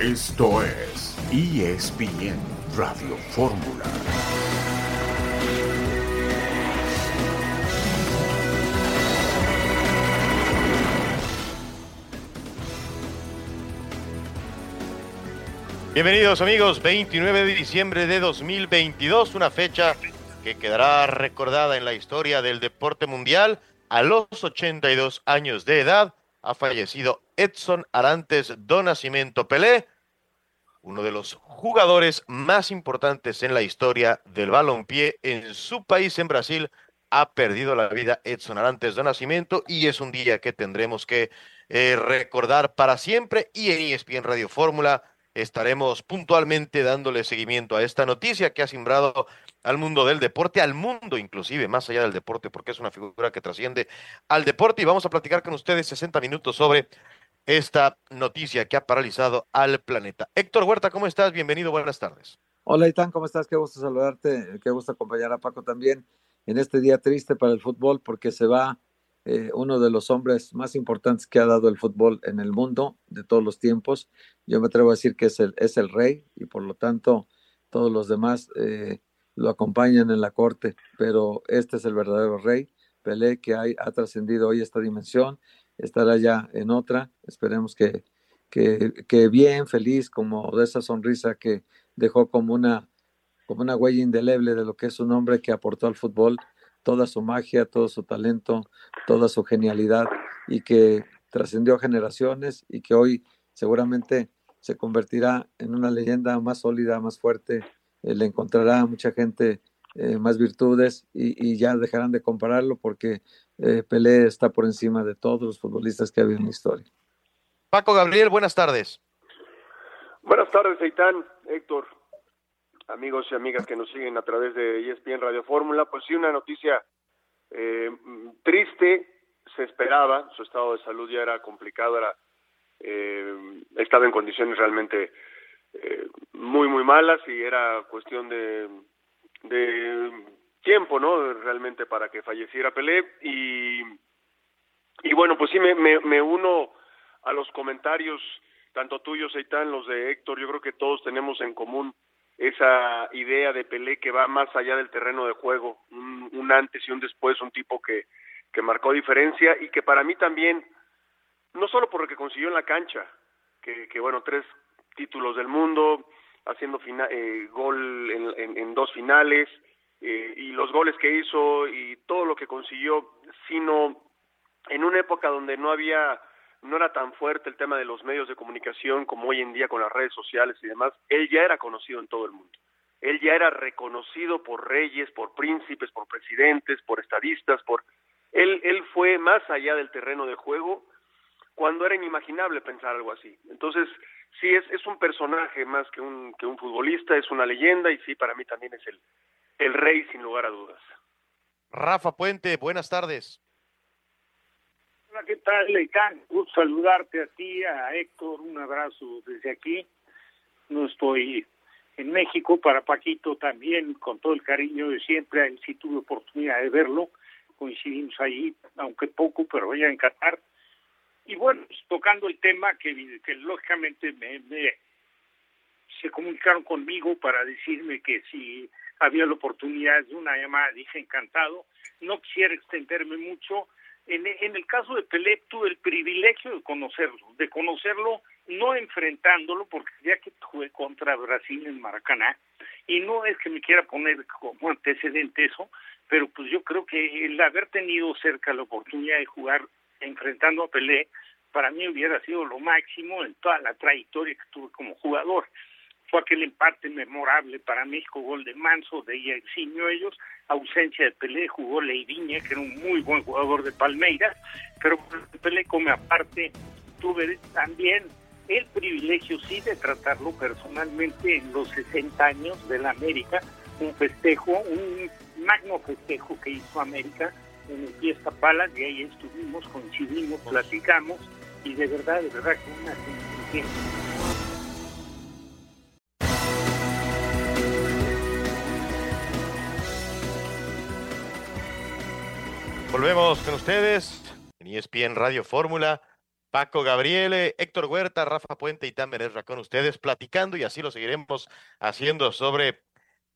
Esto es ESPN Radio Fórmula. Bienvenidos amigos, 29 de diciembre de 2022, una fecha que quedará recordada en la historia del deporte mundial. A los 82 años de edad ha fallecido Edson Arantes do Nascimento Pelé, uno de los jugadores más importantes en la historia del balompié en su país, en Brasil, ha perdido la vida Edson Arantes do Nascimento y es un día que tendremos que eh, recordar para siempre. Y en ESPN Radio Fórmula estaremos puntualmente dándole seguimiento a esta noticia que ha simbrado al mundo del deporte, al mundo inclusive, más allá del deporte, porque es una figura que trasciende al deporte y vamos a platicar con ustedes 60 minutos sobre esta noticia que ha paralizado al planeta. Héctor Huerta, ¿cómo estás? Bienvenido, buenas tardes. Hola, Itán, ¿cómo estás? Qué gusto saludarte, qué gusto acompañar a Paco también en este día triste para el fútbol porque se va eh, uno de los hombres más importantes que ha dado el fútbol en el mundo de todos los tiempos. Yo me atrevo a decir que es el, es el rey y por lo tanto todos los demás eh, lo acompañan en la corte, pero este es el verdadero rey. Pelé que ha trascendido hoy esta dimensión, estará ya en otra. Esperemos que, que, bien, feliz, como de esa sonrisa que dejó como una, como una huella indeleble de lo que es un hombre que aportó al fútbol toda su magia, todo su talento, toda su genialidad y que trascendió generaciones y que hoy seguramente se convertirá en una leyenda más sólida, más fuerte, le encontrará a mucha gente eh, más virtudes y, ya dejarán de compararlo porque eh, Pelé está por encima de todos los futbolistas que ha habido en la historia. Paco Gabriel, buenas tardes. Buenas tardes, Aitán, Héctor, amigos y amigas que nos siguen a través de ESPN Radio Fórmula, pues sí, una noticia eh, triste, se esperaba, su estado de salud ya era complicado, era, eh, estaba en condiciones realmente eh, muy, muy malas y era cuestión de, tiempo, ¿no? Realmente para que falleciera Pelé y, bueno, pues sí, me, me, me uno a los comentarios, tanto tuyos, Eitan, los de Héctor, yo creo que todos tenemos en común esa idea de Pelé que va más allá del terreno de juego, un, un antes y un después, un tipo que, que marcó diferencia y que para mí también, no solo por lo que consiguió en la cancha, que, que bueno, tres títulos del mundo, haciendo fina, eh, gol en, dos finales, eh, y los goles que hizo y todo lo que consiguió, sino en una época donde no había no era tan fuerte el tema de los medios de comunicación como hoy en día con las redes sociales y demás, él ya era conocido en todo el mundo. Él ya era reconocido por reyes, por príncipes, por presidentes, por estadistas, por él él fue más allá del terreno de juego cuando era inimaginable pensar algo así. Entonces, sí es es un personaje más que un que un futbolista, es una leyenda y sí para mí también es el el rey sin lugar a dudas. Rafa Puente, buenas tardes. Hola, ¿qué tal, Leitán? Gusto saludarte a ti, a Héctor, un abrazo desde aquí. No estoy en México, para Paquito también, con todo el cariño de siempre, él sí tuve oportunidad de verlo, coincidimos ahí, aunque poco, pero voy a encantar. Y bueno, tocando el tema que, que lógicamente me, me, se comunicaron conmigo para decirme que si había la oportunidad de una llamada, dije encantado, no quisiera extenderme mucho, en, en, el caso de Pelé tuve el privilegio de conocerlo, de conocerlo no enfrentándolo, porque ya que jugué contra Brasil en Maracaná, y no es que me quiera poner como antecedente eso, pero pues yo creo que el haber tenido cerca la oportunidad de jugar enfrentando a Pelé, para mí hubiera sido lo máximo en toda la trayectoria que tuve como jugador. Fue aquel empate memorable para México, gol de Manso, de Yacinho ellos, ausencia de Pelé, jugó Leiviña, que era un muy buen jugador de Palmeiras, pero Pelé come aparte, tuve también el privilegio sí de tratarlo personalmente en los 60 años de la América, un festejo, un magno festejo que hizo América en el Fiesta Palas, y ahí estuvimos, coincidimos, platicamos, y de verdad, de verdad que una sensación Volvemos con ustedes en ESPN Radio Fórmula. Paco Gabriele, Héctor Huerta, Rafa Puente y Tamer con ustedes platicando y así lo seguiremos haciendo sobre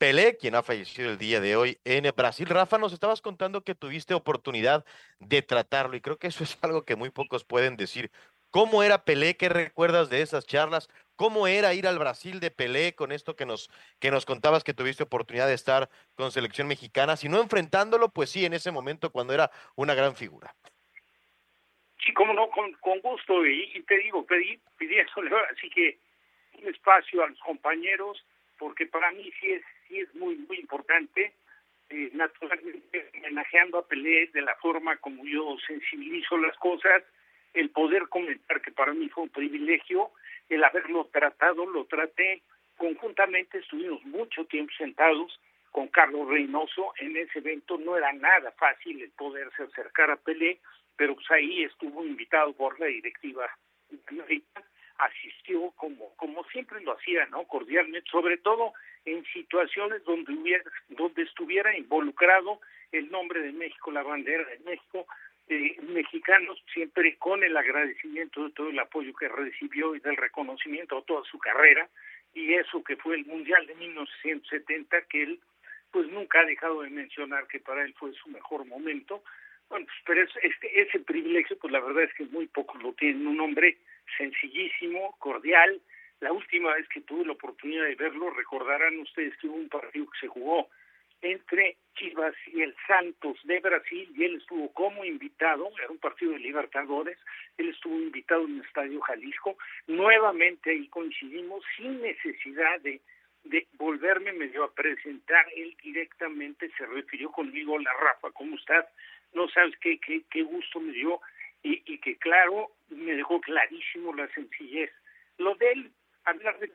Pelé, quien ha fallecido el día de hoy en Brasil. Rafa, nos estabas contando que tuviste oportunidad de tratarlo y creo que eso es algo que muy pocos pueden decir. ¿Cómo era Pelé? ¿Qué recuerdas de esas charlas? ¿Cómo era ir al Brasil de Pelé con esto que nos, que nos contabas que tuviste oportunidad de estar con selección mexicana? Si no enfrentándolo, pues sí, en ese momento cuando era una gran figura. Sí, cómo no, con, gusto. Y, te digo, pedí, pedí eso, así que un espacio a los compañeros, porque para mí sí es es muy, muy importante. Eh, naturalmente, homenajeando a Pelé de la forma como yo sensibilizo las cosas, el poder comentar que para mí fue un privilegio, el haberlo tratado, lo traté conjuntamente, estuvimos mucho tiempo sentados con Carlos Reynoso en ese evento, no era nada fácil el poderse acercar a Pelé, pero pues ahí estuvo invitado por la directiva asistió como como siempre lo hacía, ¿no? Cordialmente, sobre todo en situaciones donde hubiera, donde estuviera involucrado el nombre de México, la bandera de México, eh, mexicanos siempre con el agradecimiento de todo el apoyo que recibió y del reconocimiento a toda su carrera y eso que fue el Mundial de 1970 que él pues nunca ha dejado de mencionar que para él fue su mejor momento. Bueno, pues, pero este, ese privilegio pues la verdad es que muy pocos lo tienen. Un hombre sencillísimo, cordial, la última vez que tuve la oportunidad de verlo, recordarán ustedes que hubo un partido que se jugó entre Chivas y el Santos de Brasil y él estuvo como invitado, era un partido de Libertadores, él estuvo invitado en el Estadio Jalisco, nuevamente ahí coincidimos sin necesidad de, de volverme medio a presentar, él directamente se refirió conmigo, la Rafa, ¿cómo estás? No sabes qué, qué, qué gusto me dio y, y que claro, me dejó clarísimo la sencillez. Lo de él hablar de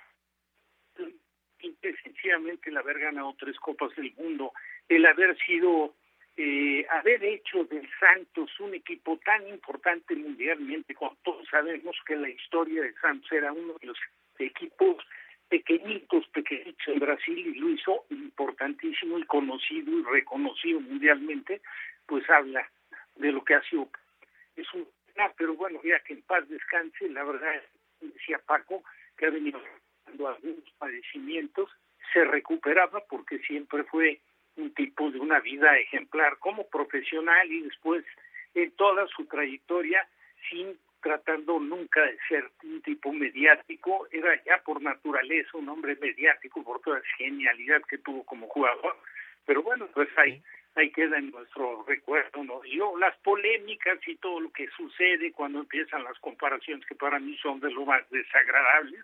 sencillamente el haber ganado tres copas del mundo, el haber sido, eh, haber hecho del Santos un equipo tan importante mundialmente, cuando todos sabemos que la historia de Santos era uno de los equipos pequeñitos, pequeñitos en Brasil y lo hizo importantísimo y conocido y reconocido mundialmente, pues habla de lo que ha sido. Es un, pero bueno, ya que en paz descanse, la verdad, decía Paco, que ha venido dando algunos padecimientos, se recuperaba porque siempre fue un tipo de una vida ejemplar como profesional y después en toda su trayectoria sin tratando nunca de ser un tipo mediático, era ya por naturaleza un hombre mediático por toda la genialidad que tuvo como jugador, pero bueno, pues ahí, ahí queda en nuestro recuerdo, ¿no? Yo, las polémicas y todo lo que sucede cuando empiezan las comparaciones que para mí son de lo más desagradables,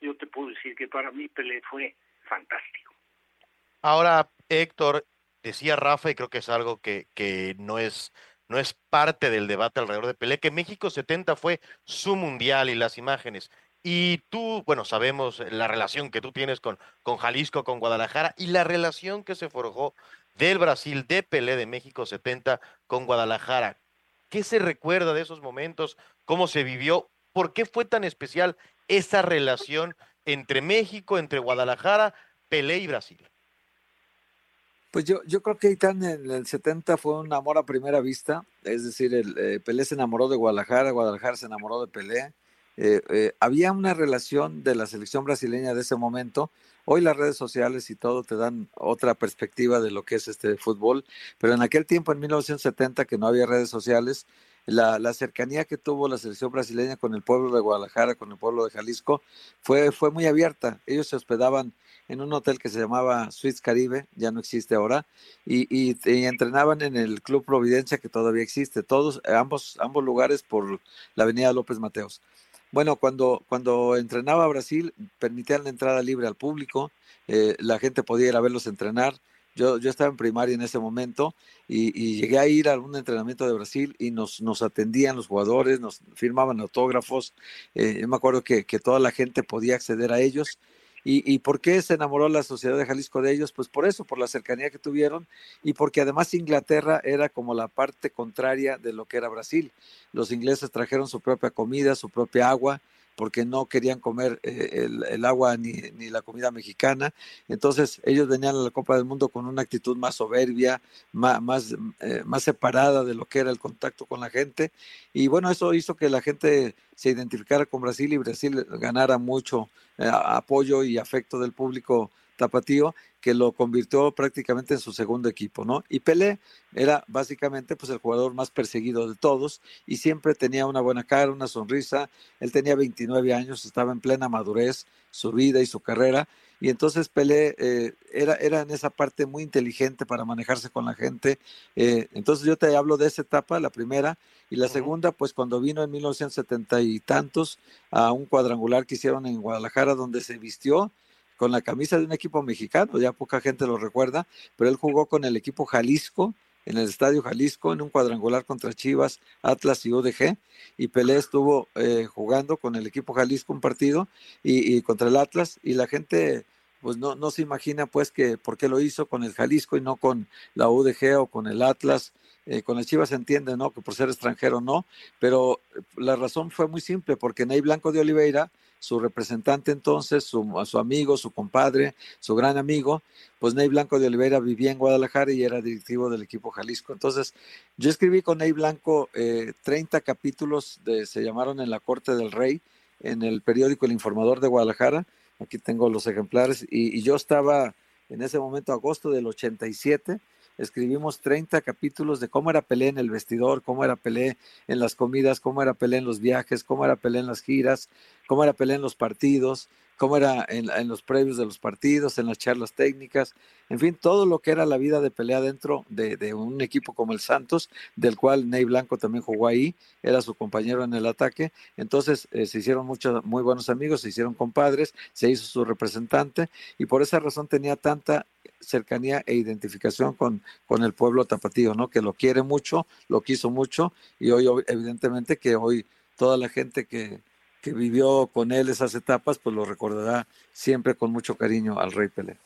yo te puedo decir que para mí Pelé fue fantástico. Ahora, Héctor, decía Rafa, y creo que es algo que, que no es no es parte del debate alrededor de Pelé, que México 70 fue su mundial y las imágenes. Y tú, bueno, sabemos la relación que tú tienes con, con Jalisco, con Guadalajara, y la relación que se forjó del Brasil, de Pelé de México 70 con Guadalajara. ¿Qué se recuerda de esos momentos? ¿Cómo se vivió? ¿Por qué fue tan especial esa relación entre México, entre Guadalajara, Pelé y Brasil? Pues yo, yo creo que Itán en el 70 fue un amor a primera vista, es decir, el, eh, Pelé se enamoró de Guadalajara, Guadalajara se enamoró de Pelé. Eh, eh, había una relación de la selección brasileña de ese momento. Hoy las redes sociales y todo te dan otra perspectiva de lo que es este fútbol, pero en aquel tiempo, en 1970, que no había redes sociales, la, cercanía que tuvo la selección brasileña con el pueblo de Guadalajara, con el pueblo de Jalisco, fue, fue muy abierta. Ellos se hospedaban en un hotel que se llamaba Suites Caribe, ya no existe ahora, y, y, entrenaban en el Club Providencia que todavía existe, todos, ambos, ambos lugares por la Avenida López Mateos. Bueno, cuando, cuando entrenaba Brasil, permitían la entrada libre al público, eh, la gente podía ir a verlos entrenar. Yo, yo estaba en primaria en ese momento y, llegué a ir a un entrenamiento de Brasil y nos, nos atendían los jugadores, nos firmaban autógrafos. Eh, yo me acuerdo que, que toda la gente podía acceder a ellos ¿Y, por qué se enamoró la sociedad de Jalisco de ellos? Pues por eso, por la cercanía que tuvieron y porque además Inglaterra era como la parte contraria de lo que era Brasil. Los ingleses trajeron su propia comida, su propia agua, porque no querían comer eh, el, agua ni, la comida mexicana. Entonces ellos venían a la Copa del Mundo con una actitud más soberbia, más, eh, más separada de lo que era el contacto con la gente. Y bueno, eso hizo que la gente se identificara con Brasil y Brasil ganara mucho apoyo y afecto del público tapatío que lo convirtió prácticamente en su segundo equipo, ¿no? Y Pelé era básicamente pues el jugador más perseguido de todos y siempre tenía una buena cara, una sonrisa. Él tenía 29 años, estaba en plena madurez, su vida y su carrera. Y entonces Pelé eh, era, era en esa parte muy inteligente para manejarse con la gente. Eh, entonces yo te hablo de esa etapa, la primera, y la segunda, pues cuando vino en 1970 y tantos a un cuadrangular que hicieron en Guadalajara donde se vistió con la camisa de un equipo mexicano, ya poca gente lo recuerda, pero él jugó con el equipo Jalisco, en el Estadio Jalisco, en un cuadrangular contra Chivas, Atlas y UDG, y Pelé estuvo eh, jugando con el equipo Jalisco un partido y, contra el Atlas, y la gente pues no, no se imagina pues que por qué lo hizo con el Jalisco y no con la UDG o con el Atlas, eh, con el Chivas se entiende, ¿no? Que por ser extranjero no, pero la razón fue muy simple, porque Ney Blanco de Oliveira su representante entonces, su, amigo, su compadre, su gran amigo, pues Ney Blanco de Oliveira vivía en Guadalajara y era directivo del equipo Jalisco. Entonces, yo escribí con Ney Blanco eh, 30 capítulos, de, se llamaron En la Corte del Rey, en el periódico El Informador de Guadalajara. Aquí tengo los ejemplares y, y yo estaba en ese momento, agosto del 87, escribimos 30 capítulos de cómo era Pelé en el vestidor, cómo era Pelé en las comidas, cómo era Pelé en los viajes, cómo era Pelé en las giras, cómo era Pelé en los partidos, cómo era en, los previos de los partidos, en las charlas técnicas, en fin, todo lo que era la vida de pelea dentro de, un equipo como el Santos, del cual Ney Blanco también jugó ahí, era su compañero en el ataque, entonces eh, se hicieron muchos muy buenos amigos, se hicieron compadres, se hizo su representante y por esa razón tenía tanta cercanía e identificación con, con el pueblo tapatío, ¿no? Que lo quiere mucho, lo quiso mucho y hoy evidentemente que hoy toda la gente que, que vivió con él esas etapas, pues lo recordará siempre con mucho cariño al Rey Pelé.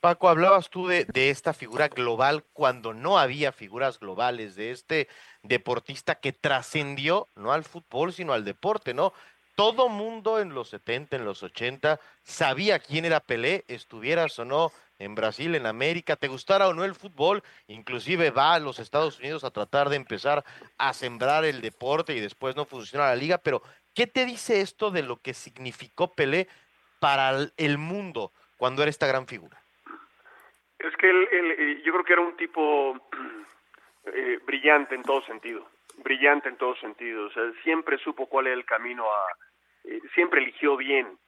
Paco, hablabas tú de, de, esta figura global cuando no había figuras globales, de este deportista que trascendió no al fútbol, sino al deporte, ¿no? Todo mundo en los 70, en los 80, sabía quién era Pelé, estuvieras o no en Brasil, en América, te gustara o no el fútbol, inclusive va a los Estados Unidos a tratar de empezar a sembrar el deporte y después no funciona la liga, pero ¿Qué te dice esto de lo que significó Pelé para el mundo cuando era esta gran figura? Es que él, eh, yo creo que era un tipo eh, brillante en todo sentido, brillante en todo sentido. O sea, siempre supo cuál era el camino a, eh, siempre eligió bien.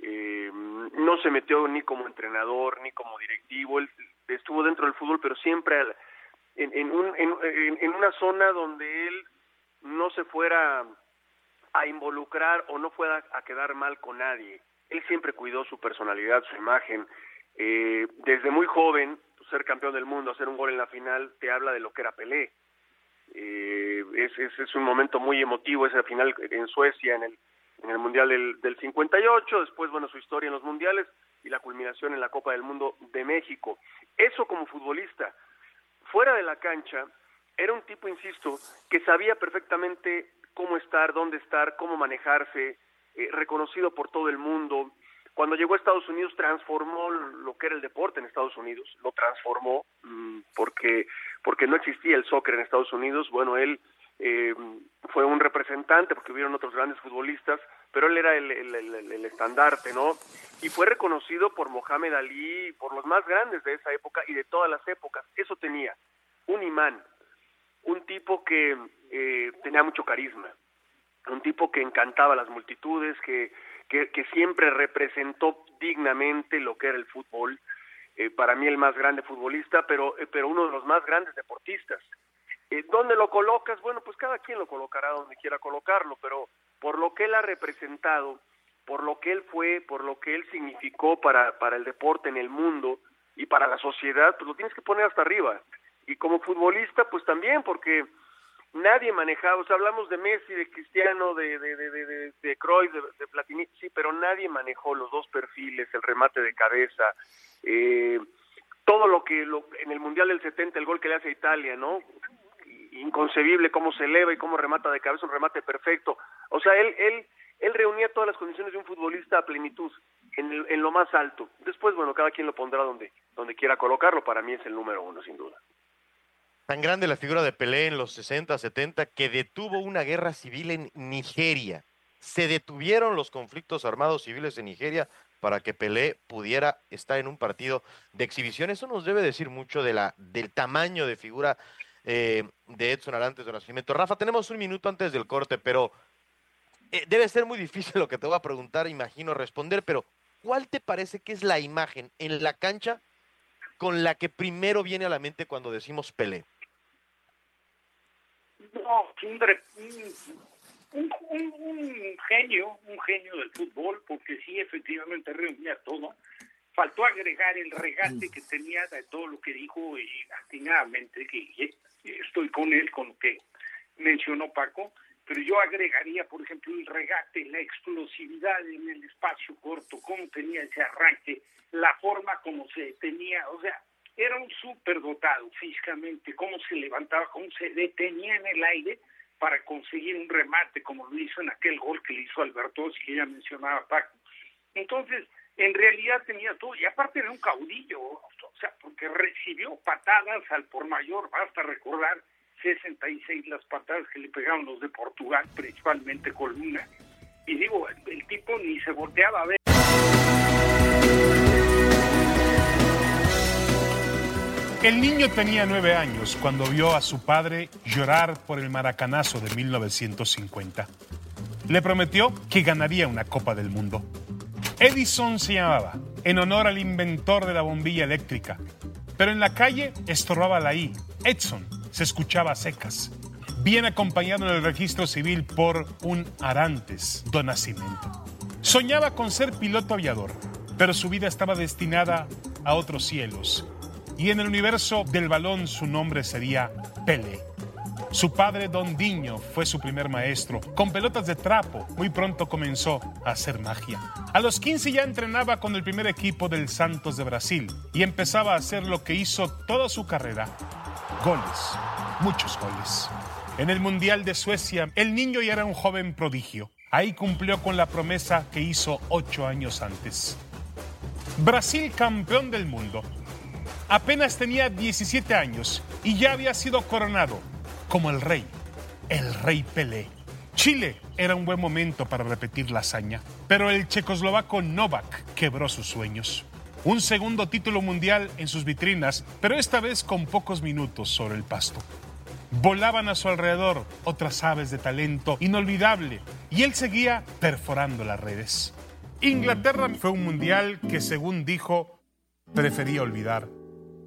no se metió ni como entrenador ni como directivo. Él estuvo dentro del fútbol, pero siempre en, en, un, en una zona donde él no se fuera a involucrar o no pueda a quedar mal con nadie. Él siempre cuidó su personalidad, su imagen. Eh, desde muy joven, ser campeón del mundo, hacer un gol en la final, te habla de lo que era Pelé. Eh, es, es, es, un momento muy emotivo esa final en Suecia, en el, en el Mundial del, del 58, después, bueno, su historia en los Mundiales y la culminación en la Copa del Mundo de México. Eso como futbolista. Fuera de la cancha, era un tipo, insisto, que sabía perfectamente cómo estar, dónde estar, cómo manejarse, eh, reconocido por todo el mundo. Cuando llegó a Estados Unidos transformó lo que era el deporte en Estados Unidos, lo transformó mm, porque porque no existía el soccer en Estados Unidos. Bueno, él eh, fue un representante porque hubieron otros grandes futbolistas, pero él era el, el, estandarte, ¿no? Y fue reconocido por Mohamed Ali, por los más grandes de esa época y de todas las épocas. Eso tenía, un imán, un tipo que eh, tenía mucho carisma, un tipo que encantaba a las multitudes, que, que, siempre representó dignamente lo que era el fútbol, eh, para mí el más grande futbolista, pero, eh, pero uno de los más grandes deportistas. ¿Dónde lo colocas? Bueno, pues cada quien lo colocará donde quiera colocarlo, pero por lo que él ha representado, por lo que él fue, por lo que él significó para, para el deporte en el mundo y para la sociedad, pues lo tienes que poner hasta arriba y como futbolista pues también porque nadie manejaba, o sea, hablamos de Messi, de Cristiano, de de de de, de, Cruyff, de, Platini, sí, pero nadie manejó los dos perfiles, el remate de cabeza, eh, todo lo que lo, en el Mundial del 70, el gol que le hace a Italia, ¿no? Inconcebible cómo se eleva y cómo remata de cabeza, un remate perfecto. O sea, él él él reunía todas las condiciones de un futbolista a plenitud, en, en lo más alto. Después, bueno, cada quien lo pondrá donde, donde quiera colocarlo. Para mí es el número uno, sin duda. Tan grande la figura de Pelé en los 60, 70, que detuvo una guerra civil en Nigeria. Se detuvieron los conflictos armados civiles en Nigeria para que Pelé pudiera estar en un partido de exhibición. Eso nos debe decir mucho del tamaño de figura eh, de Edson Arantes de Nacimiento. Rafa, tenemos un minuto antes del corte, pero eh, debe ser muy difícil lo que te voy a preguntar, imagino responder, pero ¿cuál te parece que es la imagen en la cancha con la que primero viene a la mente cuando decimos Pelé? No, un, un, genio, un genio del fútbol, porque sí, efectivamente reunía todo. Faltó agregar el regate que tenía de todo lo que dijo y atinadamente, que estoy con él, con lo que mencionó Paco, pero yo agregaría, por ejemplo, el regate, la explosividad en el espacio corto, cómo tenía ese arranque, la forma como se tenía, o sea, era un súper dotado físicamente, cómo se levantaba, cómo se detenía en el aire para conseguir un remate, como lo hizo en aquel gol que le hizo Alberto, que ya mencionaba Paco. Entonces, en realidad tenía todo, y aparte era un caudillo, o sea, porque recibió patadas al por mayor, basta recordar 66 las patadas que le pegaron los de Portugal, principalmente Coluna. Y digo, el tipo ni se volteaba a ver. El niño tenía nueve años cuando vio a su padre llorar por el maracanazo de 1950. Le prometió que ganaría una Copa del Mundo. Edison se llamaba, en honor al inventor de la bombilla eléctrica. Pero en la calle estorbaba la I. Edson se escuchaba secas. Bien acompañado en el registro civil por un Arantes do Nascimento. Soñaba con ser piloto aviador, pero su vida estaba destinada a otros cielos y en el universo del balón su nombre sería Pele. Su padre, Don Diño, fue su primer maestro. Con pelotas de trapo, muy pronto comenzó a hacer magia. A los 15 ya entrenaba con el primer equipo del Santos de Brasil y empezaba a hacer lo que hizo toda su carrera. Goles, muchos goles. En el Mundial de Suecia, el niño ya era un joven prodigio. Ahí cumplió con la promesa que hizo ocho años antes. Brasil campeón del mundo Apenas tenía 17 años y ya había sido coronado como el rey, el rey Pelé. Chile era un buen momento para repetir la hazaña, pero el checoslovaco Novak quebró sus sueños. Un segundo título mundial en sus vitrinas, pero esta vez con pocos minutos sobre el pasto. Volaban a su alrededor otras aves de talento inolvidable y él seguía perforando las redes. Inglaterra fue un mundial que, según dijo, prefería olvidar.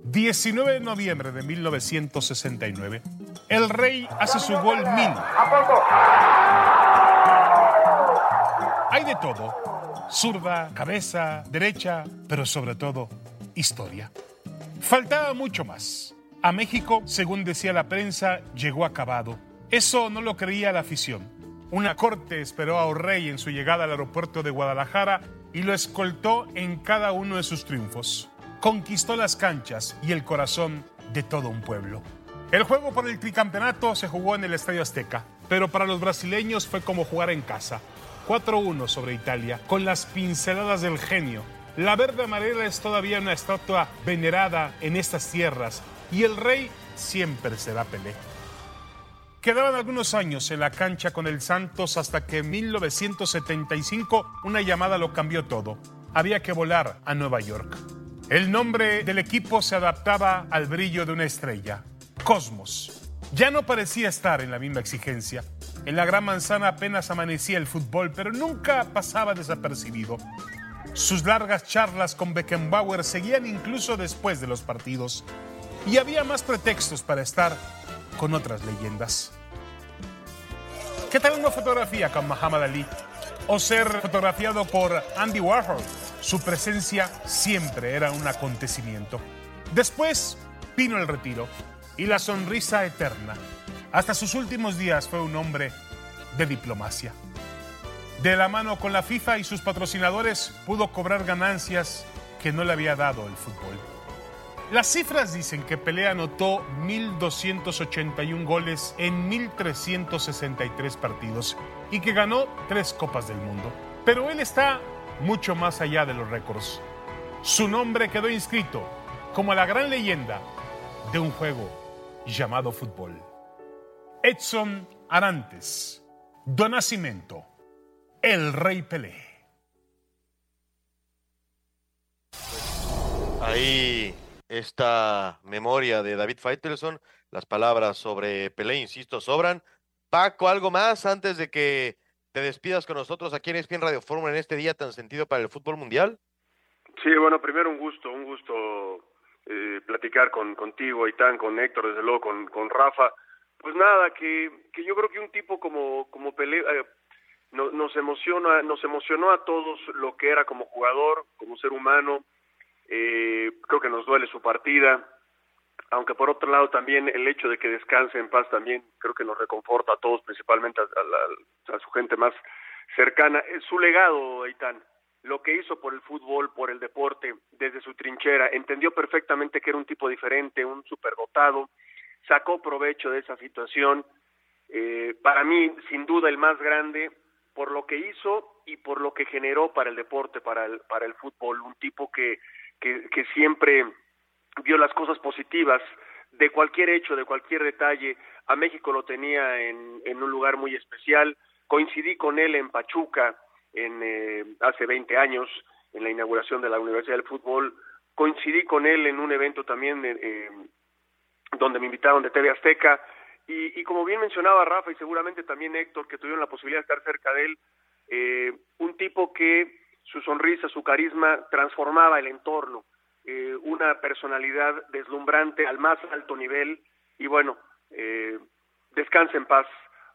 19 de noviembre de 1969, el rey hace su gol min. Hay de todo, zurda, cabeza, derecha, pero sobre todo historia. Faltaba mucho más. A México, según decía la prensa, llegó acabado. Eso no lo creía la afición. Una corte esperó a rey en su llegada al aeropuerto de Guadalajara y lo escoltó en cada uno de sus triunfos conquistó las canchas y el corazón de todo un pueblo. El juego por el tricampeonato se jugó en el Estadio Azteca, pero para los brasileños fue como jugar en casa. 4-1 sobre Italia, con las pinceladas del genio. La verde amarela es todavía una estatua venerada en estas tierras y el rey siempre será Pelé. Quedaban algunos años en la cancha con el Santos hasta que en 1975 una llamada lo cambió todo. Había que volar a Nueva York. El nombre del equipo se adaptaba al brillo de una estrella, Cosmos. Ya no parecía estar en la misma exigencia. En la Gran Manzana apenas amanecía el fútbol, pero nunca pasaba desapercibido. Sus largas charlas con Beckenbauer seguían incluso después de los partidos. Y había más pretextos para estar con otras leyendas. ¿Qué tal una fotografía con Muhammad Ali? ¿O ser fotografiado por Andy Warhol? Su presencia siempre era un acontecimiento. Después vino el retiro y la sonrisa eterna. Hasta sus últimos días fue un hombre de diplomacia. De la mano con la FIFA y sus patrocinadores pudo cobrar ganancias que no le había dado el fútbol. Las cifras dicen que Pelé anotó 1.281 goles en 1.363 partidos y que ganó tres Copas del Mundo. Pero él está mucho más allá de los récords. Su nombre quedó inscrito como la gran leyenda de un juego llamado fútbol. Edson Arantes, Don Nacimiento, el Rey Pelé. Ahí esta memoria de David Faitelson, las palabras sobre Pelé, insisto, sobran. Paco, ¿algo más antes de que te despidas con nosotros aquí en ESPN Radio Fórmula en este día tan sentido para el fútbol mundial? Sí, bueno, primero un gusto, un gusto eh, platicar con contigo, Aitán, con Héctor, desde luego con, con Rafa. Pues nada, que, que yo creo que un tipo como, como Pelé eh, nos emociona, nos emocionó a todos lo que era como jugador, como ser humano, eh, creo que nos duele su partida, aunque por otro lado también el hecho de que descanse en paz también creo que nos reconforta a todos, principalmente a, su gente más cercana. Su legado, Aitán, lo que hizo por el fútbol, por el deporte, desde su trinchera, entendió perfectamente que era un tipo diferente, un superdotado, sacó provecho de esa situación. Eh, para mí, sin duda, el más grande por lo que hizo y por lo que generó para el deporte, para el, para el fútbol, un tipo que que, siempre vio las cosas positivas de cualquier hecho, de cualquier detalle. A México lo tenía en, en un lugar muy especial. Coincidí con él en Pachuca en, eh, hace 20 años, en la inauguración de la Universidad del Fútbol. Coincidí con él en un evento también eh, donde me invitaron de TV Azteca. Y, y, como bien mencionaba Rafa y seguramente también Héctor, que tuvieron la posibilidad de estar cerca de él, eh, un tipo que su sonrisa, su carisma transformaba el entorno, eh, una personalidad deslumbrante al más alto nivel y bueno, eh, descansa en paz,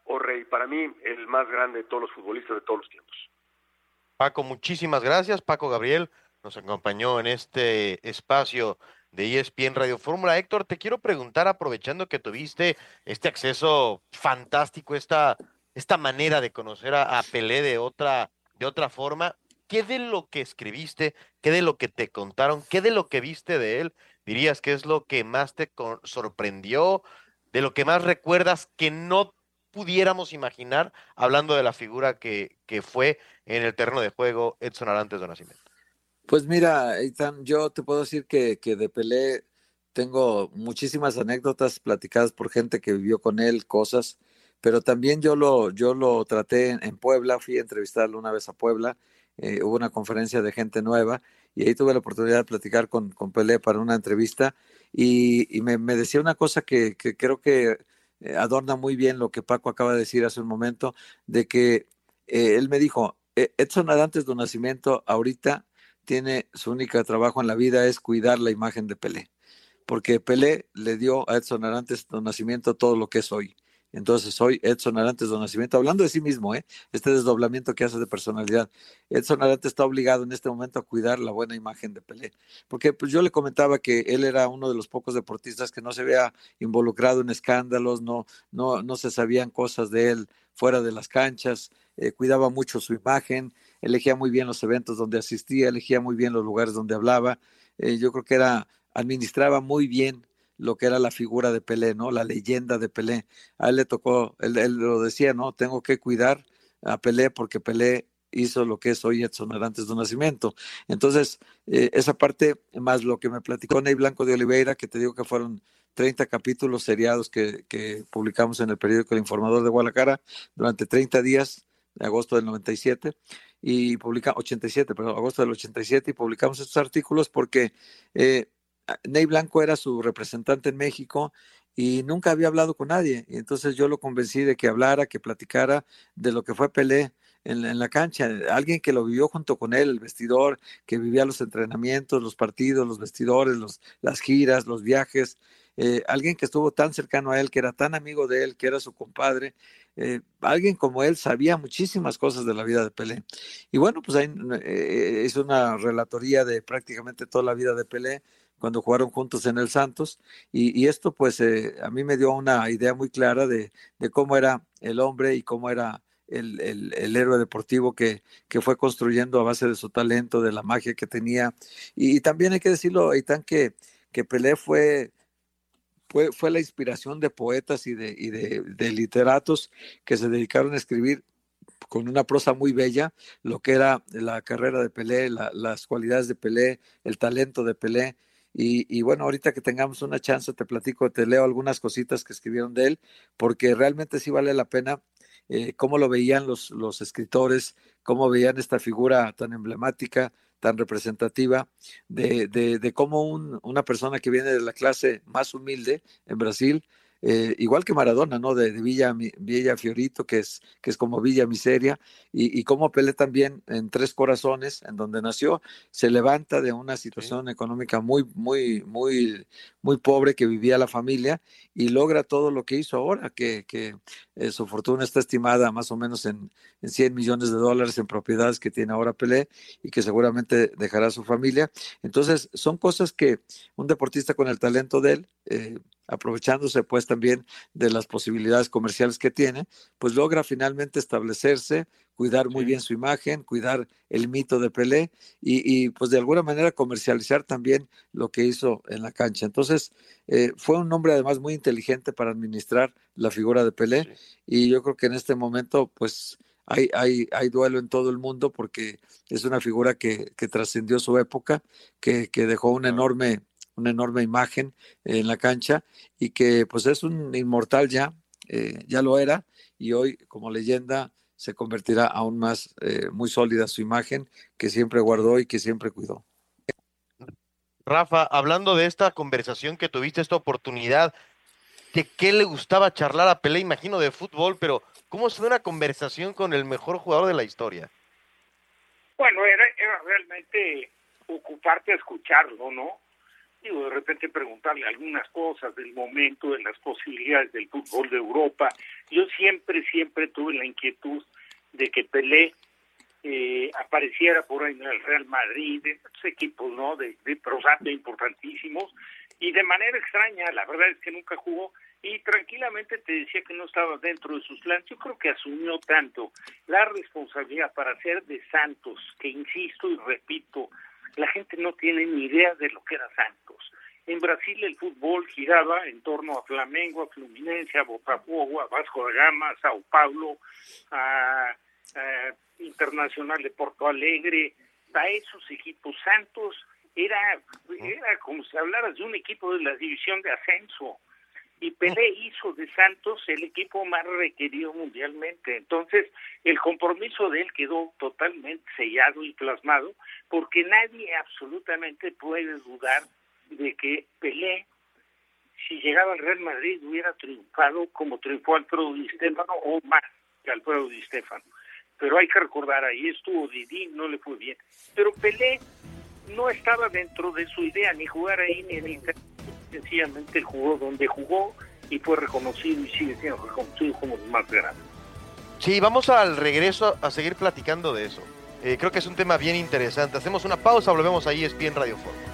oh rey, para mí el más grande de todos los futbolistas de todos los tiempos. Paco, muchísimas gracias. Paco Gabriel nos acompañó en este espacio de ESPN Radio Fórmula. Héctor, te quiero preguntar, aprovechando que tuviste este acceso fantástico, esta, esta manera de conocer a, a Pelé de otra, de otra forma, ¿qué de lo que escribiste, qué de lo que te contaron, qué de lo que viste de él dirías que es lo que más te sorprendió, de lo que más recuerdas que no pudiéramos imaginar, hablando de la figura que, que fue en el terreno de juego Edson Arantes de Nacimiento? Pues mira, Ethan, yo te puedo decir que, que de Pelé tengo muchísimas anécdotas platicadas por gente que vivió con él, cosas, pero también yo lo, yo lo traté en Puebla, fui a entrevistarlo una vez a Puebla eh, hubo una conferencia de gente nueva y ahí tuve la oportunidad de platicar con, con Pelé para una entrevista y, me, decía una cosa que, creo que eh, adorna muy bien lo que Paco acaba de decir hace un momento, de que eh, él me dijo, Edson Arantes de Nacimiento ahorita tiene su único trabajo en la vida es cuidar la imagen de Pelé, porque Pelé le dio a Edson Arantes de Nacimiento todo lo que es hoy. Entonces, soy Edson Arantes de Nacimiento, hablando de sí mismo, ¿eh? este desdoblamiento que hace de personalidad. Edson Arantes está obligado en este momento a cuidar la buena imagen de Pelé, porque pues, yo le comentaba que él era uno de los pocos deportistas que no se había involucrado en escándalos, no, no, no se sabían cosas de él fuera de las canchas, eh, cuidaba mucho su imagen, elegía muy bien los eventos donde asistía, elegía muy bien los lugares donde hablaba. Eh, yo creo que era, administraba muy bien lo que era la figura de Pelé, ¿no? La leyenda de Pelé. A él le tocó, él, lo decía, ¿no? Tengo que cuidar a Pelé porque Pelé hizo lo que es hoy Edson Arantes de Nacimiento. Entonces, eh, esa parte, más lo que me platicó Ney Blanco de Oliveira, que te digo que fueron 30 capítulos seriados que, que publicamos en el periódico El Informador de Guadalajara durante 30 días de agosto del 97 y publicamos 87, perdón, agosto del 87 y publicamos estos artículos porque eh, Ney Blanco era su representante en México y nunca había hablado con nadie. Y entonces yo lo convencí de que hablara, que platicara de lo que fue Pelé en, la cancha. Alguien que lo vivió junto con él, el vestidor, que vivía los entrenamientos, los partidos, los vestidores, los, las giras, los viajes. Eh, alguien que estuvo tan cercano a él, que era tan amigo de él, que era su compadre. Eh, alguien como él sabía muchísimas cosas de la vida de Pelé. Y bueno, pues ahí eh, es una relatoría de prácticamente toda la vida de Pelé cuando jugaron juntos en el Santos. Y, esto pues eh, a mí me dio una idea muy clara de, cómo era el hombre y cómo era el, héroe deportivo que, que, fue construyendo a base de su talento, de la magia que tenía. Y, también hay que decirlo, Aitán, que, que Pelé fue, fue, fue la inspiración de poetas y, de, y de, de literatos que se dedicaron a escribir con una prosa muy bella lo que era la carrera de Pelé, la, las cualidades de Pelé, el talento de Pelé. Y, y, bueno, ahorita que tengamos una chance, te platico, te leo algunas cositas que escribieron de él, porque realmente sí vale la pena eh, cómo lo veían los, los escritores, cómo veían esta figura tan emblemática, tan representativa, de, de, de cómo un, una persona que viene de la clase más humilde en Brasil, eh, igual que Maradona, ¿no? De, de, Villa, Villa Fiorito, que es, que es como Villa Miseria, y, y como Pelé también en Tres Corazones, en donde nació, se levanta de una situación sí. económica muy, muy, muy, muy pobre que vivía la familia y logra todo lo que hizo ahora, que, que eh, su fortuna está estimada más o menos en, en 100 millones de dólares en propiedades que tiene ahora Pelé y que seguramente dejará a su familia. Entonces, son cosas que un deportista con el talento de él, eh, aprovechándose pues también de las posibilidades comerciales que tiene, pues logra finalmente establecerse, cuidar muy sí. bien su imagen, cuidar el mito de Pelé y, y, pues de alguna manera comercializar también lo que hizo en la cancha. Entonces, eh, fue un hombre además muy inteligente para administrar la figura de Pelé sí. y yo creo que en este momento pues hay, hay, hay duelo en todo el mundo porque es una figura que, que trascendió su época, que, que dejó una enorme una enorme imagen en la cancha y que pues es un inmortal ya, eh, ya lo era y hoy como leyenda se convertirá aún más eh, muy sólida su imagen que siempre guardó y que siempre cuidó. Rafa, hablando de esta conversación que tuviste, esta oportunidad, ¿de qué le gustaba charlar a Pelé? Imagino de fútbol, pero ¿cómo se da una conversación con el mejor jugador de la historia? Bueno, era, era realmente ocuparte a escucharlo, ¿no? Digo, de repente preguntarle algunas cosas del momento, de las posibilidades del fútbol de Europa. Yo siempre, siempre tuve la inquietud de que Pelé eh, apareciera por ahí en el Real Madrid, de estos equipos, ¿no? De, de importantísimos, y de manera extraña, la verdad es que nunca jugó, y tranquilamente te decía que no estaba dentro de sus planes. Yo creo que asumió tanto la responsabilidad para ser de Santos, que insisto y repito, la gente no tiene ni idea de lo que era Santos. En Brasil el fútbol giraba en torno a Flamengo, a Fluminense, a Botafogo, a Vasco da Gama, a Sao Paulo, a, a Internacional de Porto Alegre, a esos equipos. Santos era, era como si hablaras de un equipo de la división de ascenso. Y Pelé hizo de Santos el equipo más requerido mundialmente. Entonces, el compromiso de él quedó totalmente sellado y plasmado, porque nadie absolutamente puede dudar de que Pelé, si llegaba al Real Madrid, hubiera triunfado como triunfó Alfredo Di Stefano o más que Alfredo Di Stefano. Pero hay que recordar, ahí estuvo Didi, no le fue bien. Pero Pelé no estaba dentro de su idea, ni jugar ahí ni en sencillamente jugó donde jugó y fue reconocido y sigue siendo reconocido como el más grande. Sí, vamos al regreso a seguir platicando de eso. Eh, creo que es un tema bien interesante. Hacemos una pausa, volvemos ahí, es bien Radio Fórmula.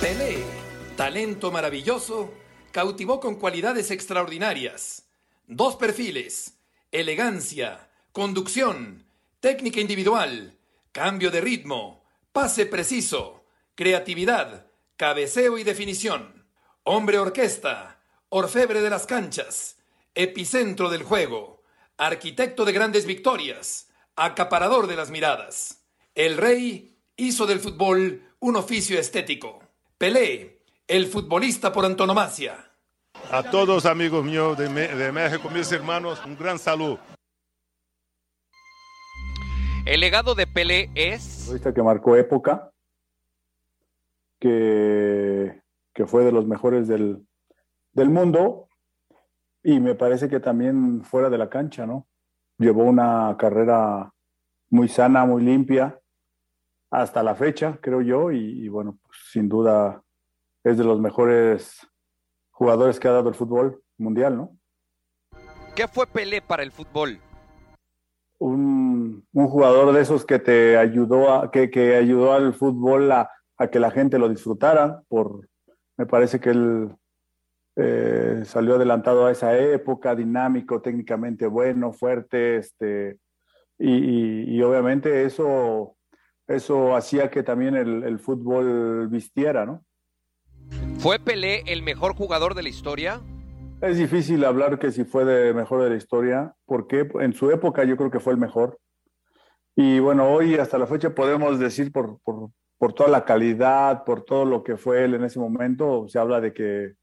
Pelé, talento maravilloso, cautivó con cualidades extraordinarias. Dos perfiles, elegancia, conducción, técnica individual, cambio de ritmo, pase preciso, creatividad, cabeceo y definición. Hombre orquesta, orfebre de las canchas, epicentro del juego, arquitecto de grandes victorias, acaparador de las miradas. El rey hizo del fútbol un oficio estético. Pelé, el futbolista por antonomasia. A todos amigos míos de, de México, mis hermanos, un gran saludo. El legado de Pelé es... Que marcó época, que, que fue de los mejores del, del, mundo y me parece que también fuera de la cancha, ¿no? Llevó una carrera muy sana, muy limpia, hasta la fecha, creo yo, y, y bueno, pues, sin duda es de los mejores jugadores que ha dado el fútbol mundial, ¿no? ¿Qué fue Pelé para el fútbol? Un, un jugador de esos que te ayudó a, que, que ayudó al fútbol a, a, que la gente lo disfrutara, por me parece que él eh, salió adelantado a esa época, dinámico, técnicamente bueno, fuerte, este, y, obviamente eso, eso hacía que también el, el, fútbol vistiera, ¿no? ¿Fue Pelé el mejor jugador de la historia? Es difícil hablar que si fue de mejor de la historia, porque en su época yo creo que fue el mejor. Y bueno, hoy hasta la fecha podemos decir por, por, por toda la calidad, por todo lo que fue él en ese momento, se habla de que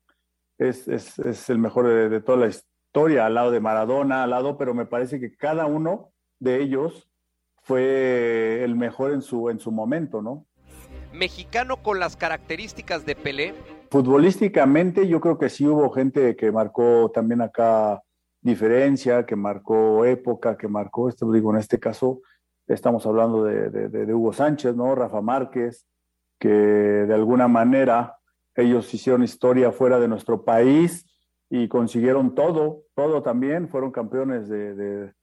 es, es, es el mejor de, toda la historia, al lado de Maradona, al lado, pero me parece que cada uno de ellos fue el mejor en su, en su momento, ¿no? Mexicano con las características de Pelé. Futbolísticamente yo creo que sí hubo gente que marcó también acá diferencia, que marcó época, que marcó, esto digo, en este caso estamos hablando de, Hugo Sánchez, ¿no? Rafa Márquez, que de alguna manera ellos hicieron historia fuera de nuestro país y consiguieron todo, todo también. Fueron campeones de,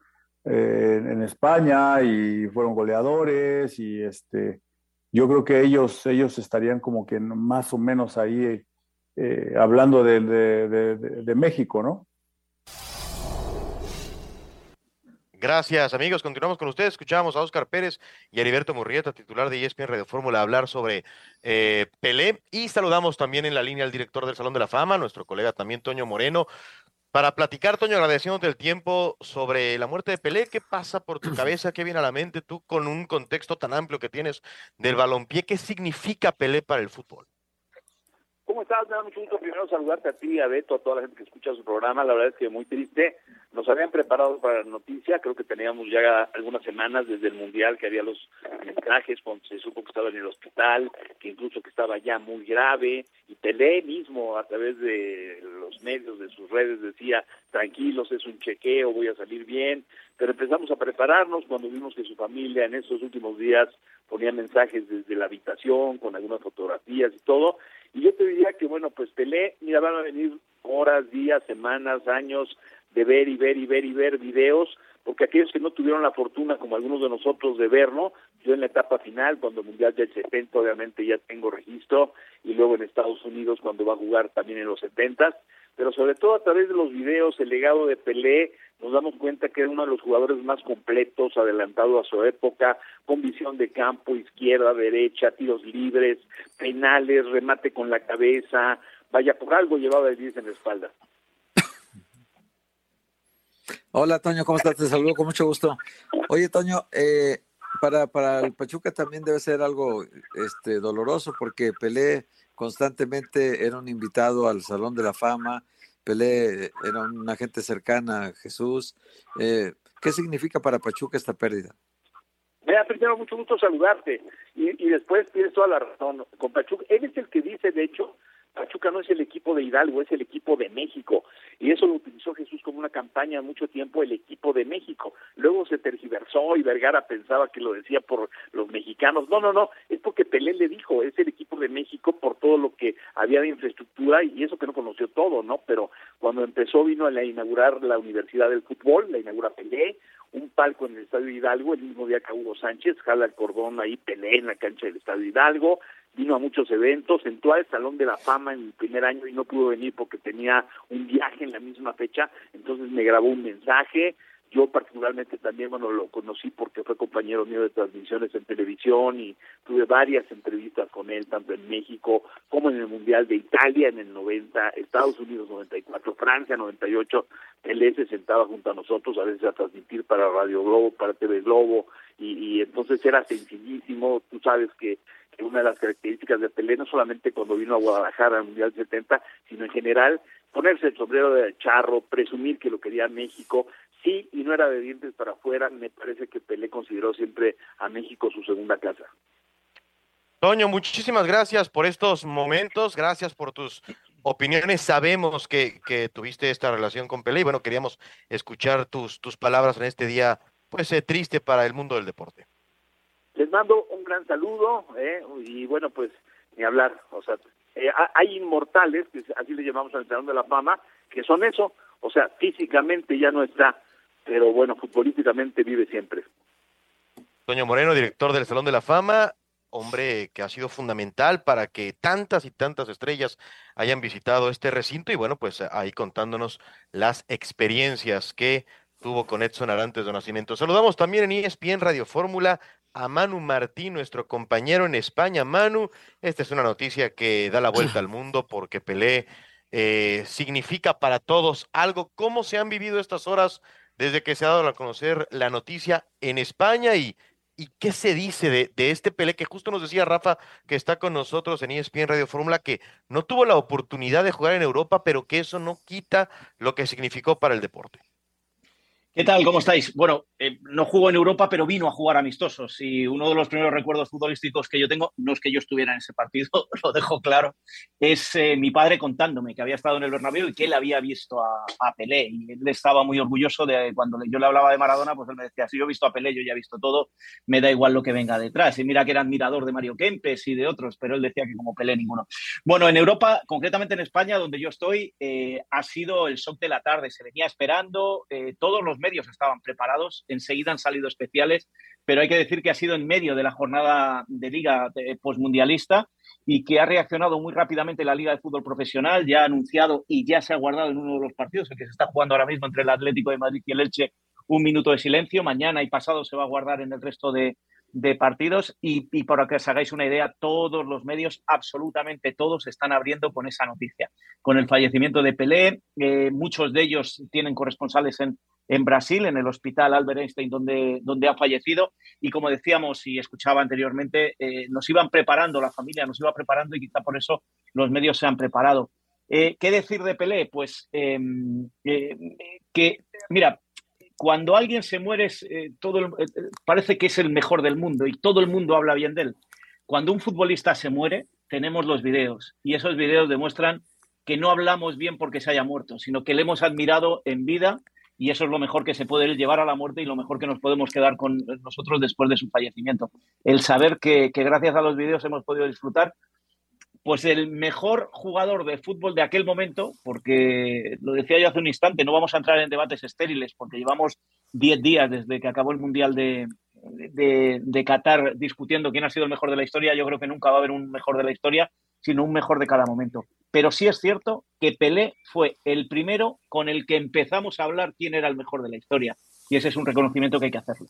eh, en España y fueron goleadores y este, yo creo que ellos, ellos estarían como que más o menos ahí eh, hablando de, de México, ¿no? Gracias, amigos. Continuamos con ustedes. Escuchamos a Oscar Pérez y a Heriberto Murrieta, titular de ESPN Radio Fórmula, hablar sobre eh, Pelé. Y saludamos también en la línea al director del Salón de la Fama, nuestro colega también Toño Moreno, para platicar, Toño, agradeciéndote el tiempo sobre la muerte de Pelé. ¿Qué pasa por tu cabeza? ¿Qué viene a la mente tú con un contexto tan amplio que tienes del balompié? ¿Qué significa Pelé para el fútbol? ¿Cómo estás? Me da mucho gusto primero saludarte a ti, a Beto, a toda la gente que escucha su programa. La verdad es que muy triste. Nos habían preparado para la noticia. Creo que teníamos ya algunas semanas desde el Mundial que había los mensajes cuando se supo que estaba en el hospital, que incluso que estaba ya muy grave. Y Pelé mismo, a través de los medios, de sus redes, decía, tranquilos, es un chequeo, voy a salir bien. Pero empezamos a prepararnos cuando vimos que su familia en estos últimos días ponía mensajes desde la habitación con algunas fotografías y todo y yo te diría que, bueno, pues Pelé, mira, van a venir horas, días, semanas, años de ver y ver y ver y ver videos, porque aquellos que no tuvieron la fortuna, como algunos de nosotros, de verlo, yo en la etapa final, cuando el Mundial del 70, obviamente ya tengo registro, y luego en Estados Unidos, cuando va a jugar también en los 70, pero sobre todo a través de los videos, el legado de Pelé, nos damos cuenta que era uno de los jugadores más completos, adelantado a su época, con visión de campo, izquierda, derecha, tiros libres, penales, remate con la cabeza, vaya, por algo llevaba el 10 en la espalda. Hola, Toño, ¿cómo estás? Te saludo con mucho gusto. Oye, Toño, eh, para, para el Pachuca también debe ser algo este, doloroso porque Pelé constantemente era un invitado al Salón de la Fama, Pelé era una gente cercana a Jesús. Eh, ¿Qué significa para Pachuca esta pérdida? Mira, primero, mucho gusto saludarte y, y después tienes toda la razón. Con Pachuca, él es el que dice, de hecho, Pachuca no es el equipo de Hidalgo, es el equipo de México. Y eso lo utilizó Jesús como una campaña mucho tiempo, el equipo de México. Luego se tergiversó y Vergara pensaba que lo decía por los mexicanos. No, no, no, es porque Pelé le dijo, es el equipo de México por todo lo que había de infraestructura y eso que no conoció todo, ¿no? Pero cuando empezó vino a inaugurar la Universidad del Fútbol, la inaugura Pelé, un palco en el Estadio Hidalgo, el mismo día que Hugo Sánchez, jala el cordón ahí, Pelé en la cancha del Estadio Hidalgo, vino a muchos eventos, entró al Salón de la Fama en el primer año y no pudo venir porque tenía un viaje en la misma fecha, entonces me grabó un mensaje, yo particularmente también, bueno, lo conocí porque fue compañero mío de transmisiones en televisión y tuve varias entrevistas con él, tanto en México como en el Mundial de Italia en el 90, Estados Unidos 94, Francia 98. Él se sentaba junto a nosotros a veces a transmitir para Radio Globo, para TV Globo, y, y entonces era sencillísimo. Tú sabes que una de las características de Pelé, no solamente cuando vino a Guadalajara al Mundial 70, sino en general, ponerse el sombrero de charro, presumir que lo quería México, sí, y no era de dientes para afuera, me parece que Pelé consideró siempre a México su segunda casa. Toño, muchísimas gracias por estos momentos, gracias por tus opiniones. Sabemos que, que tuviste esta relación con Pelé y bueno, queríamos escuchar tus, tus palabras en este día, pues eh, triste para el mundo del deporte. Les mando un gran saludo ¿eh? y bueno, pues ni hablar, o sea, eh, hay inmortales, que así le llamamos al Salón de la Fama, que son eso, o sea, físicamente ya no está, pero bueno, futbolísticamente vive siempre. Toño Moreno, director del Salón de la Fama, hombre que ha sido fundamental para que tantas y tantas estrellas hayan visitado este recinto y bueno, pues ahí contándonos las experiencias que tuvo con Edson Arantes de Nacimiento. Saludamos también en ESPN Radio Fórmula a Manu Martín, nuestro compañero en España. Manu, esta es una noticia que da la vuelta al mundo porque Pelé eh, significa para todos algo. ¿Cómo se han vivido estas horas desde que se ha dado a conocer la noticia en España y, y qué se dice de, de, este Pelé que justo nos decía Rafa que está con nosotros en ESPN Radio Fórmula que no tuvo la oportunidad de jugar en Europa, pero que eso no quita lo que significó para el deporte? ¿Qué tal? ¿Cómo estáis? Bueno, eh, no jugó en Europa, pero vino a jugar amistosos. Y uno de los primeros recuerdos futbolísticos que yo tengo, no es que yo estuviera en ese partido, lo dejo claro, es eh, mi padre contándome que había estado en el Bernabéu y que él había visto a, a, Pelé. Y él estaba muy orgulloso de cuando yo le hablaba de Maradona, pues él me decía, si yo he visto a Pelé, yo ya he visto todo, me da igual lo que venga detrás. Y mira que era admirador de Mario Kempes y de otros, pero él decía que como Pelé ninguno. Bueno, en Europa, concretamente en España, donde yo estoy, eh, ha sido el shock de la tarde. Se venía esperando, todos los medios estaban preparados, enseguida han salido especiales, pero hay que decir que ha sido en medio de la jornada de liga postmundialista y que ha reaccionado muy rápidamente la Liga de Fútbol Profesional, ya ha anunciado y ya se ha guardado en uno de los partidos, el que se está jugando ahora mismo entre el Atlético de Madrid y el Elche, un minuto de silencio. Mañana y pasado se va a guardar en el resto de, de partidos y, y, para que os hagáis una idea, todos los medios, absolutamente todos, están abriendo con esa noticia. Con el fallecimiento de Pelé, eh, muchos de ellos tienen corresponsales en, en Brasil, en el hospital Albert Einstein, donde, donde ha fallecido. Y como decíamos y escuchaba anteriormente, eh, nos iban preparando, la familia nos iba preparando y quizá por eso los medios se han preparado. Eh, ¿Qué decir de Pelé? Pues em, eh, que, mira, cuando alguien se muere, todo parece que es el mejor del mundo y todo el mundo habla bien de él. Cuando un futbolista se muere, tenemos los videos y esos videos demuestran que no hablamos bien porque se haya muerto, sino que le hemos admirado en vida y eso es lo mejor que se puede llevar a la muerte y lo mejor que nos podemos quedar con nosotros después de su fallecimiento. El saber que, gracias a los vídeos hemos podido disfrutar pues el mejor jugador de fútbol de aquel momento, porque lo decía yo hace un instante, no vamos a entrar en debates estériles, porque llevamos 10 días desde que acabó el Mundial de, de, de, Qatar discutiendo quién ha sido el mejor de la historia. Yo creo que nunca va a haber un mejor de la historia, sino un mejor de cada momento. Pero sí es cierto que Pelé fue el primero con el que empezamos a hablar quién era el mejor de la historia. Y ese es un reconocimiento que hay que hacerlo.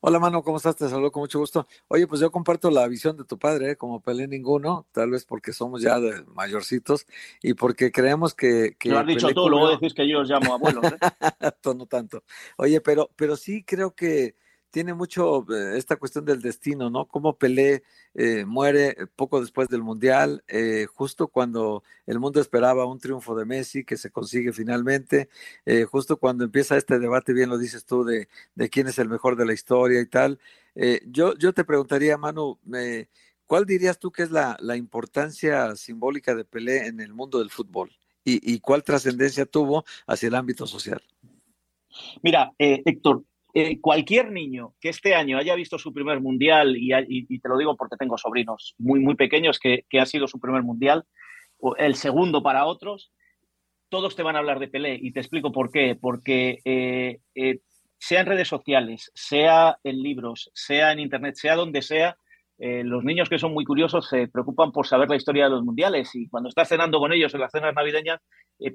Hola, mano, ¿cómo estás? Te saludo con mucho gusto. Oye, pues yo comparto la visión de tu padre, ¿eh? como Pelé ninguno, tal vez porque somos ya de mayorcitos y porque creemos que... que Lo has dicho tú, luego decís que yo os llamo abuelos. ¿eh? no tanto. Oye, pero, pero sí creo que tiene mucho eh, esta cuestión del destino, ¿no? Cómo Pelé eh, muere poco después del Mundial, eh, justo cuando el mundo esperaba un triunfo de Messi que se consigue finalmente, eh, justo cuando empieza este debate, bien lo dices tú, de, de quién es el mejor de la historia y tal. Eh, yo, yo te preguntaría, Manu, ¿cuál dirías tú que es la, la, importancia simbólica de Pelé en el mundo del fútbol? ¿Y, y cuál trascendencia tuvo hacia el ámbito social? Mira, Héctor, eh, cualquier niño que este año haya visto su primer mundial, y, te lo digo porque tengo sobrinos muy, muy pequeños que, que, ha sido su primer mundial, el segundo para otros, todos te van a hablar de Pelé. Y te explico por qué. Porque eh, eh, sea en redes sociales, sea en libros, sea en internet, sea donde sea, los niños que son muy curiosos se preocupan por saber la historia de los mundiales y cuando estás cenando con ellos en las cenas navideñas,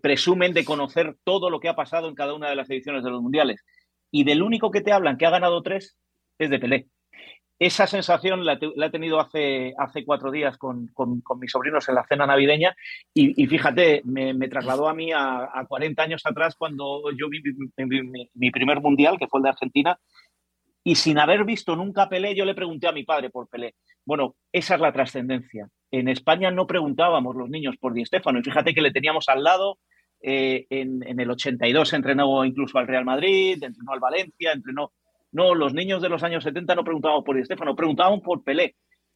presumen de conocer todo lo que ha pasado en cada una de las ediciones de los mundiales y del único que te hablan que ha ganado tres es de Pelé. Esa sensación la, la he tenido hace, hace cuatro días con, con, mis sobrinos en la cena navideña y, fíjate, me, trasladó a mí a, a, 40 años atrás cuando yo vi mi, primer mundial, que fue el de Argentina, y sin haber visto nunca Pelé, yo le pregunté a mi padre por Pelé. Bueno, esa es la trascendencia. En España no preguntábamos los niños por Di Stéfano y fíjate que le teníamos al lado, eh, en, el 82 entrenó incluso al Real Madrid, entrenó al Valencia, entrenó... No, los niños de los años 70 no preguntaban por Estefano, preguntaban por Pelé.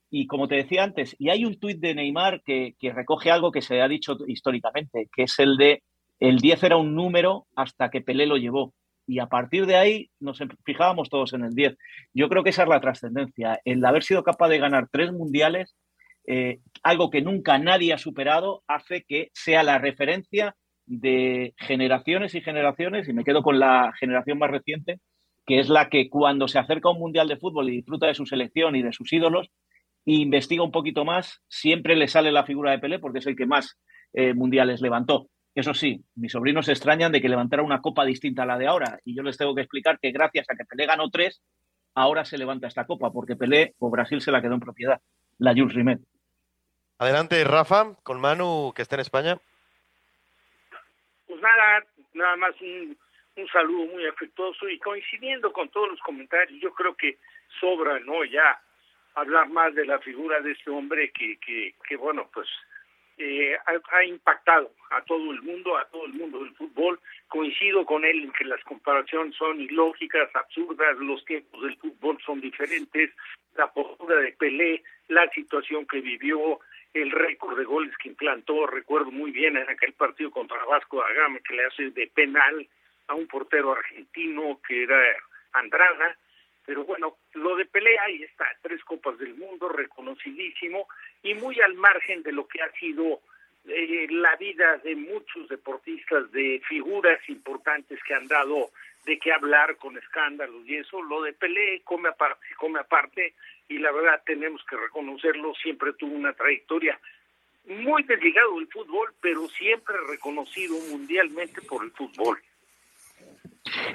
Y como te decía antes, y hay un tuit de Neymar que, que, recoge algo que se ha dicho históricamente, que es el de el 10 era un número hasta que Pelé lo llevó. Y a partir de ahí nos fijábamos todos en el 10. Yo creo que esa es la trascendencia, el haber sido capaz de ganar tres mundiales, eh, algo que nunca nadie ha superado, hace que sea la referencia de generaciones y generaciones, y me quedo con la generación más reciente, que es la que cuando se acerca a un mundial de fútbol y disfruta de su selección y de sus ídolos, investiga un poquito más, siempre le sale la figura de Pelé porque es el que más eh, mundiales levantó. Eso sí, mis sobrinos se extrañan de que levantara una copa distinta a la de ahora y yo les tengo que explicar que gracias a que Pelé ganó tres, ahora se levanta esta copa porque Pelé o Brasil se la quedó en propiedad, la Jules Rimet. Adelante, Rafa, con Manu, que está en España. Nada, nada más un, un saludo muy afectuoso y coincidiendo con todos los comentarios, yo creo que sobra, ¿no? Ya hablar más de la figura de este hombre que, que, que bueno, pues eh, ha, impactado a todo el mundo, a todo el mundo del fútbol. Coincido con él en que las comparaciones son ilógicas, absurdas, los tiempos del fútbol son diferentes, la postura de Pelé, la situación que vivió, el récord de goles que implantó, recuerdo muy bien en aquel partido contra Vasco da Gama que le hace de penal a un portero argentino que era Andrada, pero bueno, lo de pelea ahí está, tres copas del mundo, reconocidísimo y muy al margen de lo que ha sido eh, la vida de muchos deportistas, de figuras importantes que han dado de qué hablar con escándalos y eso, lo de Pelé come aparte, come aparte y la verdad tenemos que reconocerlo, siempre tuvo una trayectoria muy desligado del fútbol, pero siempre reconocido mundialmente por el fútbol.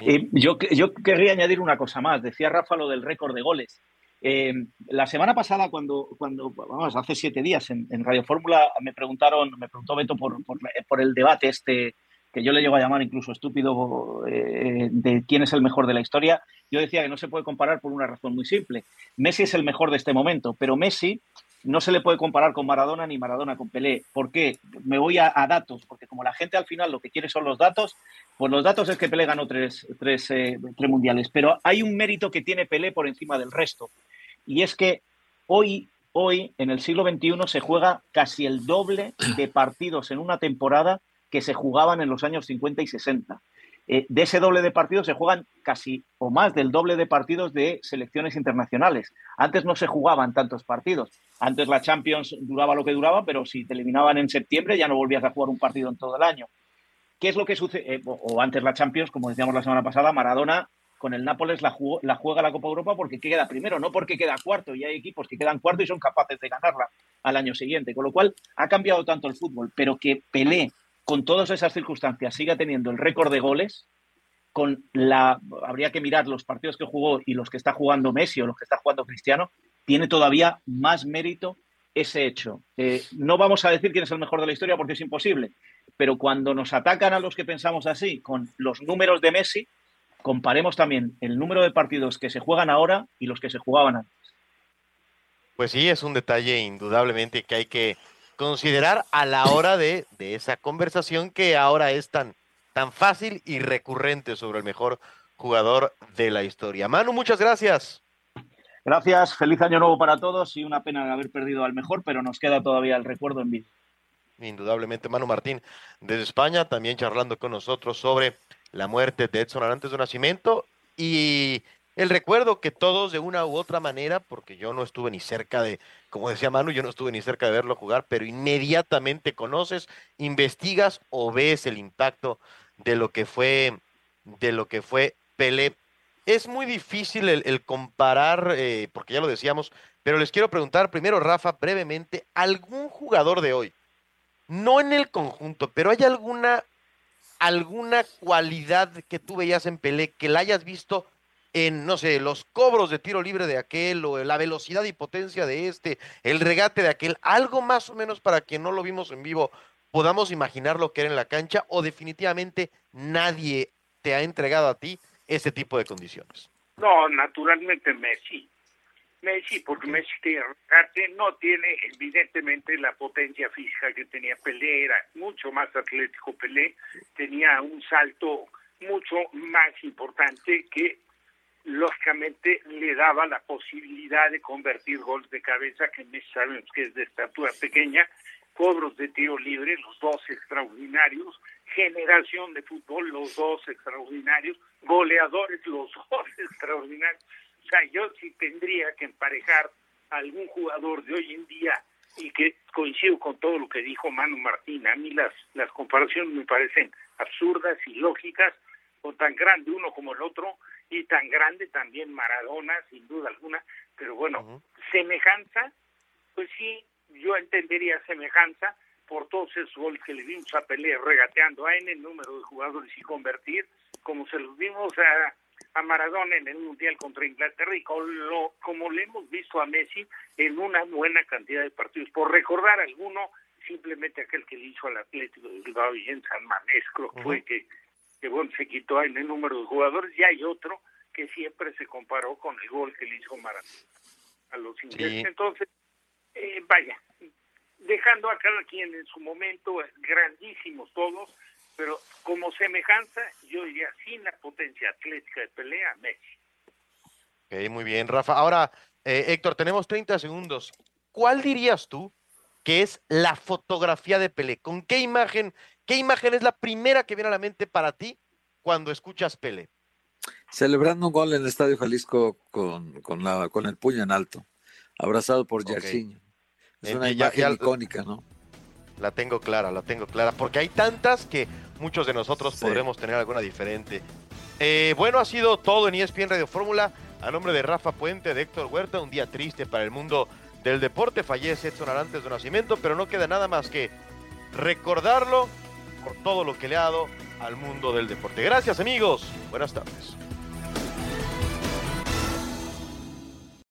Eh, yo, yo querría añadir una cosa más. Decía Rafa lo del récord de goles. Eh, la semana pasada, cuando, cuando vamos, hace siete días en, Radio Fórmula, me preguntaron, me preguntó Beto por, por, el debate este que yo le llego a llamar incluso estúpido eh, de quién es el mejor de la historia. Yo decía que no se puede comparar por una razón muy simple. Messi es el mejor de este momento, pero Messi no se le puede comparar con Maradona ni Maradona con Pelé. ¿Por qué? Me voy a, datos, porque como la gente al final lo que quiere son los datos, pues los datos es que Pelé ganó tres, tres, eh, tres mundiales. Pero hay un mérito que tiene Pelé por encima del resto. Y es que hoy, hoy, en el siglo XXI, se juega casi el doble de partidos en una temporada que se jugaban en los años 50 y 60. Eh, de ese doble de partidos se juegan casi o más del doble de partidos de selecciones internacionales. Antes no se jugaban tantos partidos. Antes la Champions duraba lo que duraba, pero si te eliminaban en septiembre ya no volvías a jugar un partido en todo el año. ¿Qué es lo que sucede? Eh, o antes la Champions, como decíamos la semana pasada, Maradona con el Nápoles la, la juega la Copa Europa porque queda primero, no porque queda cuarto. Y hay equipos que quedan cuarto y son capaces de ganarla al año siguiente. Con lo cual ha cambiado tanto el fútbol, pero que Pelé con todas esas circunstancias siga teniendo el récord de goles, con la habría que mirar los partidos que jugó y los que está jugando Messi o los que está jugando Cristiano, tiene todavía más mérito ese hecho. Eh, no vamos a decir quién es el mejor de la historia porque es imposible, pero cuando nos atacan a los que pensamos así con los números de Messi, comparemos también el número de partidos que se juegan ahora y los que se jugaban antes. Pues sí, es un detalle indudablemente que hay que considerar a la hora de, esa conversación que ahora es tan, tan fácil y recurrente sobre el mejor jugador de la historia. Manu, muchas gracias. Gracias, feliz año nuevo para todos y una pena haber perdido al mejor, pero nos queda todavía el recuerdo en vida. Indudablemente, Manu Martín, desde España, también charlando con nosotros sobre la muerte de Edson Arantes de Nacimiento y el recuerdo que todos de una u otra manera, porque yo no estuve ni cerca de, como decía Manu, yo no estuve ni cerca de verlo jugar, pero inmediatamente conoces, investigas o ves el impacto de lo que fue, de lo que fue Pelé. Es muy difícil el, comparar, eh, porque ya lo decíamos, pero les quiero preguntar primero, Rafa, brevemente, ¿algún jugador de hoy, no en el conjunto, pero hay alguna, alguna cualidad que tú veías en Pelé que la hayas visto en, no sé, los cobros de tiro libre de aquel o la velocidad y potencia de este, el regate de aquel, algo más o menos para quien no lo vimos en vivo, podamos imaginar lo que era en la cancha o definitivamente nadie te ha entregado a ti ese tipo de condiciones. No, naturalmente Messi. Messi, porque Messi tiene regate, no tiene evidentemente la potencia física que tenía Pelé, era mucho más atlético Pelé, tenía un salto mucho más importante que lógicamente le daba la posibilidad de convertir goles de cabeza, que sabemos que es de estatura pequeña, cobros de tiro libre, los dos extraordinarios, generación de fútbol, los dos extraordinarios, goleadores, los dos extraordinarios. O sea, yo sí tendría que emparejar a algún jugador de hoy en día y que coincido con todo lo que dijo Manu Martín. A mí las, las comparaciones me parecen absurdas y lógicas, o tan grande uno como el otro, y tan grande también Maradona, sin duda alguna, pero bueno, semejanza pues sí, yo entendería semejanza por todos esos goles que le vimos a Pelé regateando a N número de jugadores y convertir, como se los vimos a, a Maradona en el Mundial contra Inglaterra y con lo, como le hemos visto a Messi en una buena cantidad de partidos. Por recordar alguno, simplemente aquel que le hizo al Atlético de Bilbao y en San Mamés, creo que fue que, que bueno, se quitó en el número de jugadores, y hay otro que siempre se comparó con el gol que le hizo Maradona a los ingleses. Entonces, eh, vaya, dejando a cada quien en su momento, grandísimos todos, pero como semejanza, yo diría sin la potencia atlética de pelea, Messi. Ok, muy bien, Rafa. Ahora, eh, Héctor, tenemos 30 segundos. ¿Cuál dirías tú que es la fotografía de Pelé? ¿Con qué imagen, qué imagen es la primera que viene a la mente para ti cuando escuchas Pelé? Celebrando un gol en el Estadio Jalisco con, con, la, con el puño en alto, abrazado por. Jairzinho. Es Eh, una imagen ya- icónica, ¿no? La tengo clara, la tengo clara, porque hay tantas que muchos de nosotros Sí. podremos tener alguna diferente. Eh, bueno, ha sido todo en ESPN Radio Fórmula. A nombre de Rafa Puente, de Héctor Huerta, un día triste para el mundo del deporte. Fallece Edson Arantes de nacimiento, pero no queda nada más que recordarlo por todo lo que le ha dado al mundo del deporte. Gracias amigos, buenas tardes.